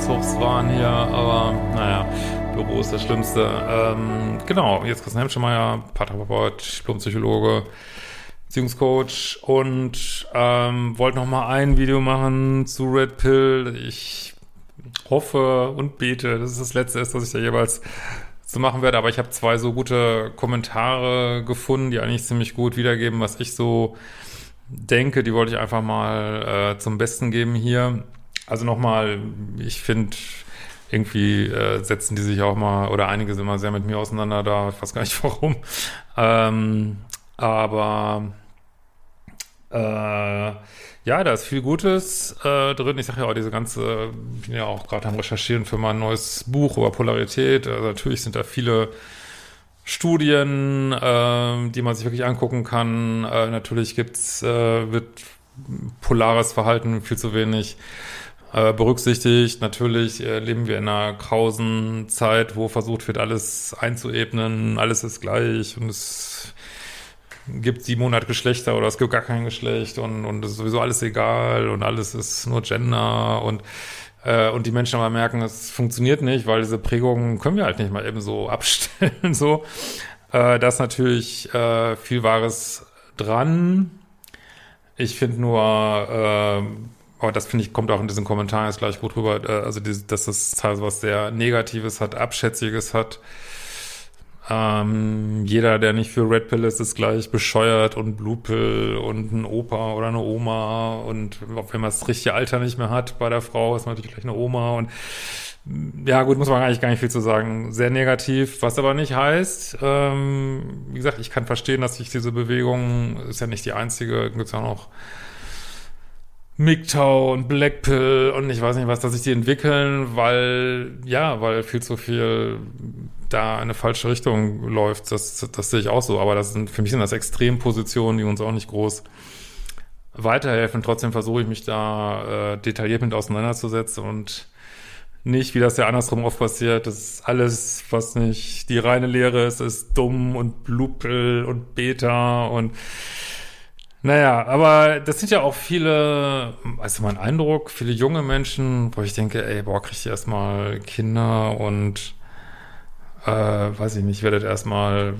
Umzugswahn hier, aber naja, Büro ist das Schlimmste. Ähm, genau, jetzt Christian Hemschemeyer, Paartherapeut, Diplompsychologe, Beziehungscoach und ähm, wollte noch mal ein Video machen zu Red Pill. Ich hoffe und bete, dass es das letzte ist, was ich da jeweils zu machen werde, aber ich habe zwei so gute Kommentare gefunden, die eigentlich ziemlich gut wiedergeben, was ich so denke, die wollte ich einfach mal äh, zum Besten geben hier. Also nochmal, ich finde, irgendwie äh, setzen die sich auch mal, oder einige sind mal sehr mit mir auseinander da, ich weiß gar nicht warum. Ähm, aber äh, ja, da ist viel Gutes äh, drin. Ich sage ja auch, diese ganze, ich bin ja auch gerade am Recherchieren für mein neues Buch über Polarität. Also natürlich sind da viele Studien, äh, die man sich wirklich angucken kann. Äh, natürlich gibt's, äh, wird polares Verhalten viel zu wenig berücksichtigt. Natürlich äh, leben wir in einer krausen Zeit, wo versucht wird, alles einzuebnen, alles ist gleich und es gibt 700 Geschlechter oder es gibt gar kein Geschlecht und, und es ist sowieso alles egal und alles ist nur Gender und äh, und die Menschen aber merken, es funktioniert nicht, weil diese Prägungen können wir halt nicht mal eben so abstellen. so, äh, da ist natürlich äh, viel Wahres dran. Ich finde nur, äh, aber das finde ich kommt auch in diesen Kommentaren jetzt gleich gut rüber, äh, also die, dass das teilweise was sehr Negatives hat, Abschätziges hat. Ähm, jeder, der nicht für Red Pill ist, ist gleich bescheuert und Blue Pill und ein Opa oder eine Oma und wenn man das richtige Alter nicht mehr hat bei der Frau, ist man natürlich gleich eine Oma und ja gut, muss man eigentlich gar nicht viel zu sagen. Sehr negativ, was aber nicht heißt, ähm, wie gesagt, ich kann verstehen, dass sich diese Bewegung, ist ja nicht die einzige, gibt es ja noch MGTOW und Blackpill und ich weiß nicht was, dass sich die entwickeln, weil, ja, weil viel zu viel da eine falsche Richtung läuft. Das, das sehe ich auch so. Aber das sind, für mich sind das Extrempositionen, die uns auch nicht groß weiterhelfen. Trotzdem versuche ich mich da äh, detailliert mit auseinanderzusetzen und nicht, wie das ja andersrum oft passiert, das ist alles, was nicht die reine Lehre ist, ist dumm und Blupel und Beta und naja, aber das sind ja auch viele, also mein Eindruck, viele junge Menschen, wo ich denke, ey, boah, krieg ich erstmal Kinder und äh, weiß ich nicht, werdet erstmal,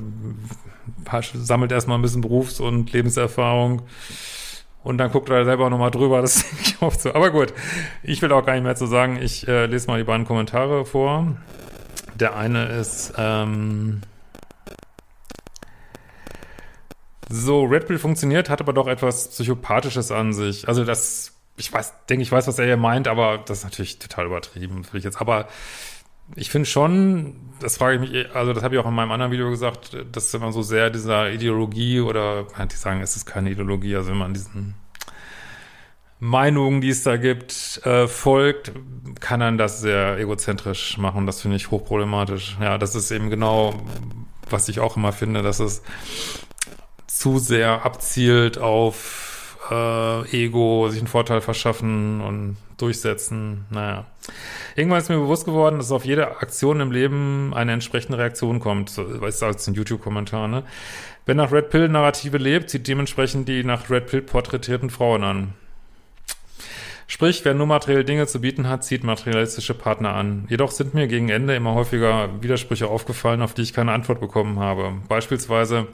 sammelt erstmal ein bisschen Berufs- und Lebenserfahrung und dann guckt er selber nochmal drüber, das denke ich oft so. Aber gut, ich will auch gar nicht mehr zu sagen, ich äh, lese mal die beiden Kommentare vor. Der eine ist, ähm, So, Red Pill funktioniert, hat aber doch etwas Psychopathisches an sich. Also das, ich weiß, denke, ich weiß, was er hier meint, aber das ist natürlich total übertrieben, für ich jetzt. Aber ich finde schon, das frage ich mich, also das habe ich auch in meinem anderen Video gesagt, dass wenn man so sehr dieser Ideologie oder, die sagen, es ist keine Ideologie, also wenn man diesen Meinungen, die es da gibt, äh, folgt, kann dann das sehr egozentrisch machen. Das finde ich hochproblematisch. Ja, das ist eben genau, was ich auch immer finde, dass es zu sehr abzielt auf äh, Ego, sich einen Vorteil verschaffen und durchsetzen. Naja. Irgendwann ist mir bewusst geworden, dass auf jede Aktion im Leben eine entsprechende Reaktion kommt. Weißt du, als ein YouTube-Kommentar, ne? Wer nach Red Pill-Narrative lebt, zieht dementsprechend die nach Red Pill porträtierten Frauen an. Sprich, wer nur materielle Dinge zu bieten hat, zieht materialistische Partner an. Jedoch sind mir gegen Ende immer häufiger Widersprüche aufgefallen, auf die ich keine Antwort bekommen habe. Beispielsweise,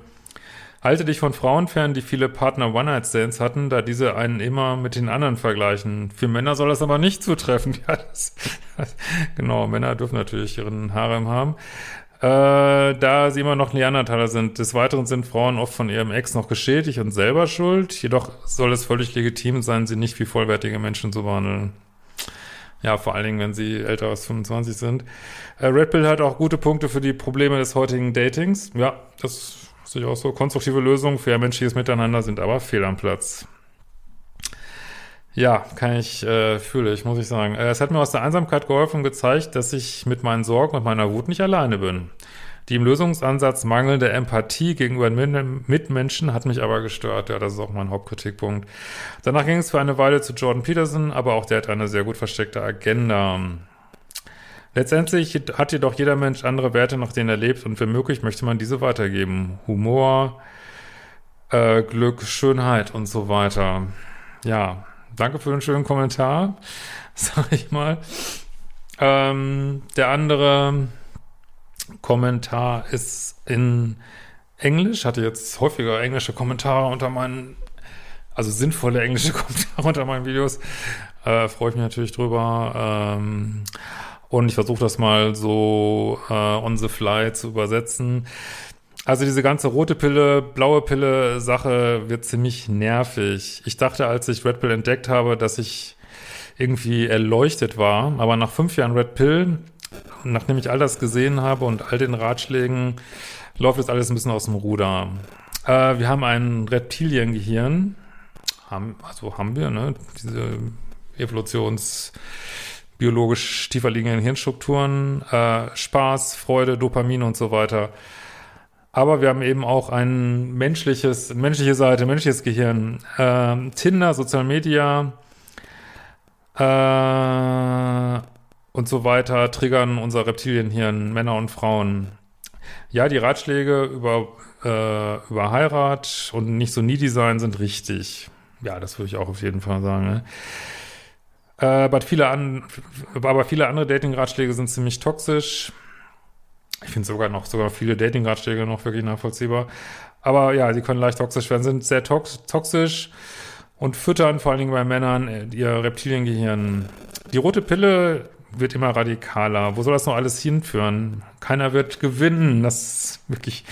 Halte dich von Frauen fern, die viele Partner One-Night-Stands hatten, da diese einen immer mit den anderen vergleichen. Für Männer soll das aber nicht zutreffen. Ja, das, genau, Männer dürfen natürlich ihren Harem haben. Äh, da sie immer noch Neandertaler sind. Des Weiteren sind Frauen oft von ihrem Ex noch geschädigt und selber schuld. Jedoch soll es völlig legitim sein, sie nicht wie vollwertige Menschen zu behandeln. Ja, vor allen Dingen, wenn sie älter als 25 sind. Äh, Red Pill hat auch gute Punkte für die Probleme des heutigen Datings. Ja, das auch so. Konstruktive Lösungen für menschliches Miteinander sind aber fehl am Platz. Ja, kann ich, äh, fühle ich, muss ich sagen. Äh, es hat mir aus der Einsamkeit geholfen und gezeigt, dass ich mit meinen Sorgen und meiner Wut nicht alleine bin. Die im Lösungsansatz mangelnde Empathie gegenüber Mitmenschen hat mich aber gestört. Ja, das ist auch mein Hauptkritikpunkt. Danach ging es für eine Weile zu Jordan Peterson, aber auch der hat eine sehr gut versteckte Agenda. Letztendlich hat jedoch jeder Mensch andere Werte, nach denen er lebt und für möglich möchte man diese weitergeben. Humor, äh, Glück, Schönheit und so weiter. Ja, danke für den schönen Kommentar, sag ich mal. Ähm, der andere Kommentar ist in Englisch. Hatte jetzt häufiger englische Kommentare unter meinen, also sinnvolle englische Kommentare unter meinen Videos. Äh, Freue ich mich natürlich drüber. Ähm, und ich versuche das mal so äh, on the fly zu übersetzen. Also diese ganze rote Pille, blaue Pille Sache wird ziemlich nervig. Ich dachte, als ich Red Pill entdeckt habe, dass ich irgendwie erleuchtet war. Aber nach fünf Jahren Red Pill, nachdem ich all das gesehen habe und all den Ratschlägen, läuft jetzt alles ein bisschen aus dem Ruder. Äh, wir haben ein Reptiliengehirn. Haben, also haben wir, ne? Diese Evolutions- biologisch tiefer liegenden Hirnstrukturen, äh, Spaß, Freude, Dopamin und so weiter. Aber wir haben eben auch ein menschliches, menschliche Seite, menschliches Gehirn. Äh, Tinder, Social Media äh, und so weiter triggern unser Reptilienhirn, Männer und Frauen. Ja, die Ratschläge über, äh, über Heirat und nicht so needy sein sind richtig. Ja, das würde ich auch auf jeden Fall sagen. Ne? Äh, aber, viele an, aber viele andere Dating-Ratschläge sind ziemlich toxisch. Ich finde sogar noch, sogar viele Dating-Ratschläge noch wirklich nachvollziehbar. Aber ja, sie können leicht toxisch werden, sind sehr tox toxisch und füttern vor allen Dingen bei Männern äh, ihr Reptiliengehirn. Die rote Pille wird immer radikaler. Wo soll das noch alles hinführen? Keiner wird gewinnen. Das ist wirklich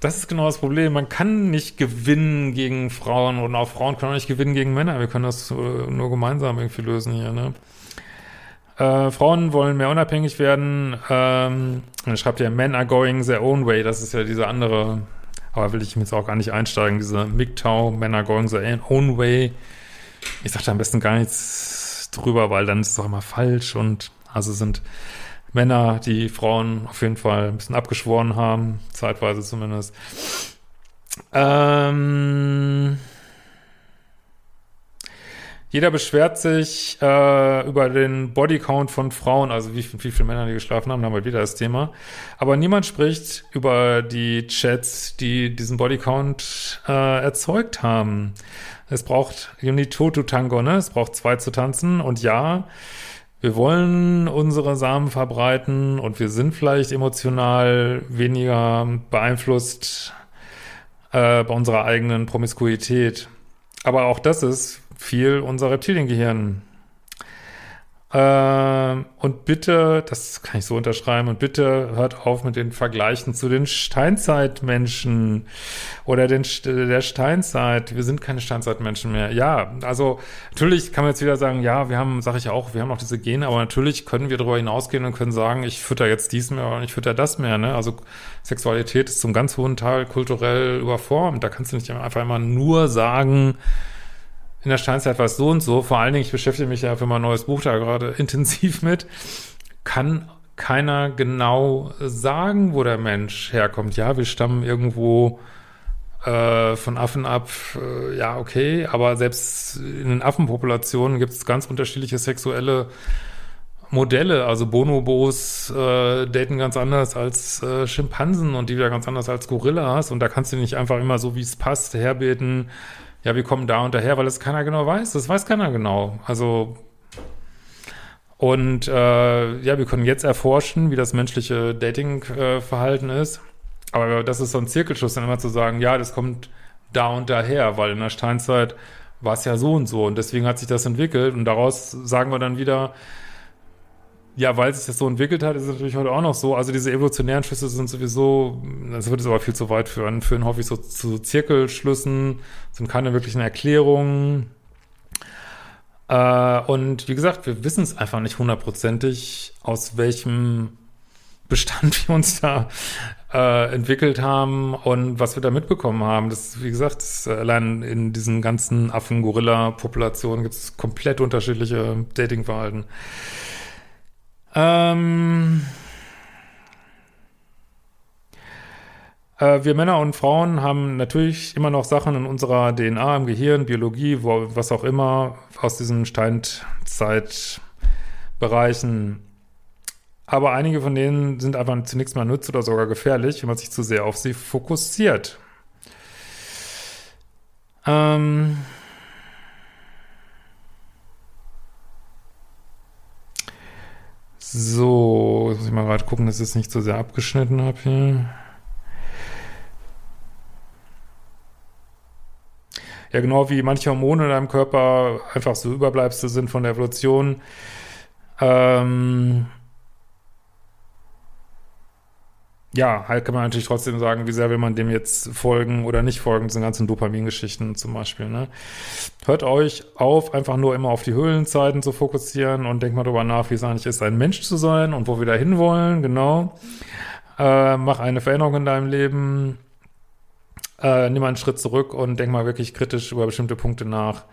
das ist genau das Problem. Man kann nicht gewinnen gegen Frauen und auch Frauen können auch nicht gewinnen gegen Männer. Wir können das äh, nur gemeinsam irgendwie lösen hier, ne? Äh, Frauen wollen mehr unabhängig werden. Ähm, dann schreibt ja, Men are going their own way. Das ist ja diese andere, aber will ich jetzt auch gar nicht einsteigen, diese MGTOW, Men are going their own way. Ich sag da am besten gar nichts drüber, weil dann ist es auch immer falsch und also sind Männer, die Frauen auf jeden Fall ein bisschen abgeschworen haben, zeitweise zumindest. Ähm, jeder beschwert sich äh, über den Bodycount von Frauen, also wie, wie viele Männer die geschlafen haben, haben wir wieder das Thema. Aber niemand spricht über die Chats, die diesen Bodycount äh, erzeugt haben. Es braucht you need to tango, ne? Es braucht zwei zu tanzen und ja, wir wollen unsere Samen verbreiten und wir sind vielleicht emotional weniger beeinflusst äh, bei unserer eigenen Promiskuität. Aber auch das ist viel unser Reptiliengehirn ähm, und bitte, das kann ich so unterschreiben, und bitte hört auf mit den Vergleichen zu den Steinzeitmenschen oder den, der Steinzeit. Wir sind keine Steinzeitmenschen mehr. Ja, also natürlich kann man jetzt wieder sagen, ja, wir haben, sage ich auch, wir haben auch diese Gene, aber natürlich können wir darüber hinausgehen und können sagen, ich fütter jetzt dies mehr und ich fütter das mehr. Ne? Also Sexualität ist zum ganz hohen Teil kulturell überformt. Da kannst du nicht einfach immer nur sagen, in der Steinzeit war es so und so. Vor allen Dingen, ich beschäftige mich ja für mein neues Buch da gerade intensiv mit. Kann keiner genau sagen, wo der Mensch herkommt. Ja, wir stammen irgendwo äh, von Affen ab. Äh, ja, okay, aber selbst in den Affenpopulationen gibt es ganz unterschiedliche sexuelle Modelle. Also Bonobos äh, daten ganz anders als äh, Schimpansen und die wieder ganz anders als Gorillas. Und da kannst du nicht einfach immer so, wie es passt, herbeten ja, wir kommen da und daher, weil es keiner genau weiß. Das weiß keiner genau. Also und äh, ja, wir können jetzt erforschen, wie das menschliche Dating-Verhalten äh, ist. Aber das ist so ein Zirkelschluss, dann immer zu sagen, ja, das kommt da und daher, weil in der Steinzeit war es ja so und so und deswegen hat sich das entwickelt und daraus sagen wir dann wieder, ja, weil sich das so entwickelt hat, ist es natürlich heute auch noch so. Also diese evolutionären Schlüsse sind sowieso, das würde es aber viel zu weit führen, führen häufig so zu Zirkelschlüssen, sind keine wirklichen Erklärungen. Äh, und wie gesagt, wir wissen es einfach nicht hundertprozentig, aus welchem Bestand wir uns da äh, entwickelt haben und was wir da mitbekommen haben. Das, wie gesagt, das, allein in diesen ganzen Affen-Gorilla-Populationen gibt es komplett unterschiedliche Datingverhalten. Ähm, äh, wir Männer und Frauen haben natürlich immer noch Sachen in unserer DNA, im Gehirn, Biologie, wo, was auch immer, aus diesen Steinzeitbereichen. Aber einige von denen sind einfach zunächst mal nütz oder sogar gefährlich, wenn man sich zu sehr auf sie fokussiert. Ähm So, jetzt muss ich mal gerade gucken, dass ich es nicht so sehr abgeschnitten habe hier. Ja, genau wie manche Hormone in deinem Körper einfach so Überbleibsel sind von der Evolution. Ähm, ja, halt kann man natürlich trotzdem sagen, wie sehr will man dem jetzt folgen oder nicht folgen, diesen ganzen Dopamingeschichten zum Beispiel. Ne? Hört euch auf, einfach nur immer auf die Höhlenzeiten zu fokussieren und denkt mal darüber nach, wie es eigentlich ist, ein Mensch zu sein und wo wir da hinwollen, genau. Äh, mach eine Veränderung in deinem Leben, äh, nimm einen Schritt zurück und denk mal wirklich kritisch über bestimmte Punkte nach.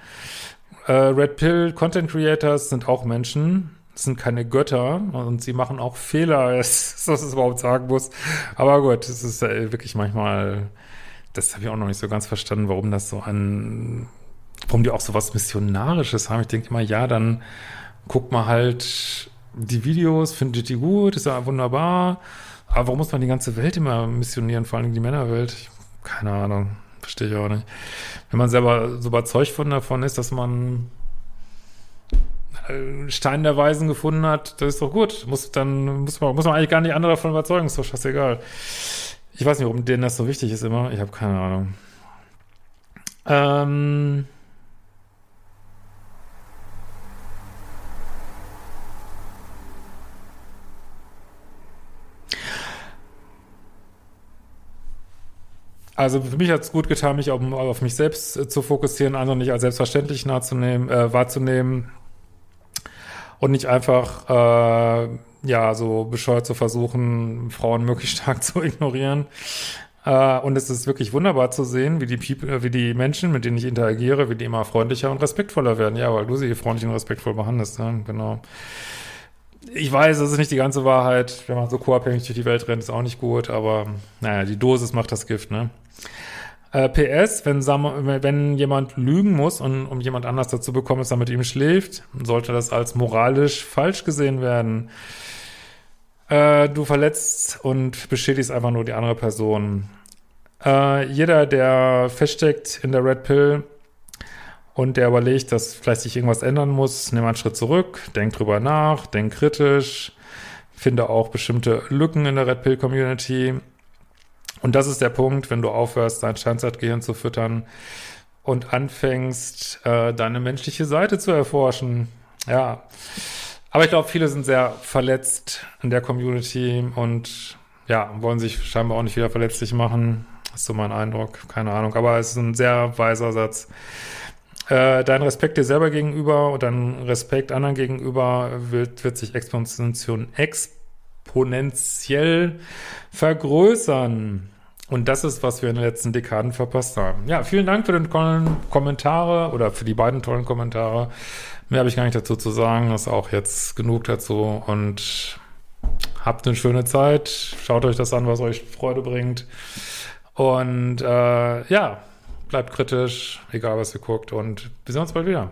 Äh, Red Pill Content Creators sind auch Menschen, sind keine Götter und sie machen auch Fehler, dass ich es überhaupt sagen muss. Aber gut, es ist wirklich manchmal, das habe ich auch noch nicht so ganz verstanden, warum das so ein, warum die auch so was Missionarisches haben. Ich denke immer, ja, dann guckt mal halt die Videos, findet die gut, ist ja wunderbar. Aber warum muss man die ganze Welt immer missionieren, vor allem die Männerwelt? Ich, keine Ahnung, verstehe ich auch nicht. Wenn man selber so überzeugt von davon ist, dass man äh, Stein der Weisen gefunden hat, das ist doch gut. Muss dann muss man muss man eigentlich gar nicht andere davon überzeugen, ist doch scheißegal. Ich weiß nicht, warum denen das so wichtig ist immer. Ich habe keine Ahnung. Ähm Also für mich hat es gut getan, mich auf, auf mich selbst äh, zu fokussieren, andere nicht als selbstverständlich äh, wahrzunehmen und nicht einfach äh, ja so bescheuert zu versuchen, Frauen möglichst stark zu ignorieren. Äh, und es ist wirklich wunderbar zu sehen, wie die People, äh, wie die Menschen, mit denen ich interagiere, wie die immer freundlicher und respektvoller werden. Ja, weil du sie freundlich und respektvoll behandelst. Ja, genau. Ich weiß, das ist nicht die ganze Wahrheit. Wenn man so co-abhängig durch die Welt rennt, ist auch nicht gut, aber naja, die Dosis macht das Gift, ne? Äh, PS, wenn, wenn jemand lügen muss, und, um jemand anders dazu bekommen, dass er mit ihm schläft, sollte das als moralisch falsch gesehen werden. Äh, du verletzt und beschädigst einfach nur die andere Person. Äh, jeder, der feststeckt in der Red Pill und der überlegt, dass vielleicht sich irgendwas ändern muss, nimm einen Schritt zurück, denk drüber nach, denk kritisch, finde auch bestimmte Lücken in der Red Pill Community und das ist der Punkt, wenn du aufhörst, dein Steinzeitgehirn zu füttern und anfängst, äh, deine menschliche Seite zu erforschen. Ja. Aber ich glaube, viele sind sehr verletzt in der Community und ja, wollen sich scheinbar auch nicht wieder verletzlich machen. Das ist so mein Eindruck. Keine Ahnung. Aber es ist ein sehr weiser Satz. Äh, dein Respekt dir selber gegenüber und dein Respekt anderen gegenüber wird, wird sich exponentiell, exponentiell vergrößern. Und das ist, was wir in den letzten Dekaden verpasst haben. Ja, vielen Dank für den tollen Kommentare oder für die beiden tollen Kommentare. Mehr habe ich gar nicht dazu zu sagen. Das ist auch jetzt genug dazu. Und habt eine schöne Zeit. Schaut euch das an, was euch Freude bringt. Und äh, ja, bleibt kritisch, egal was ihr guckt. Und wir sehen uns bald wieder.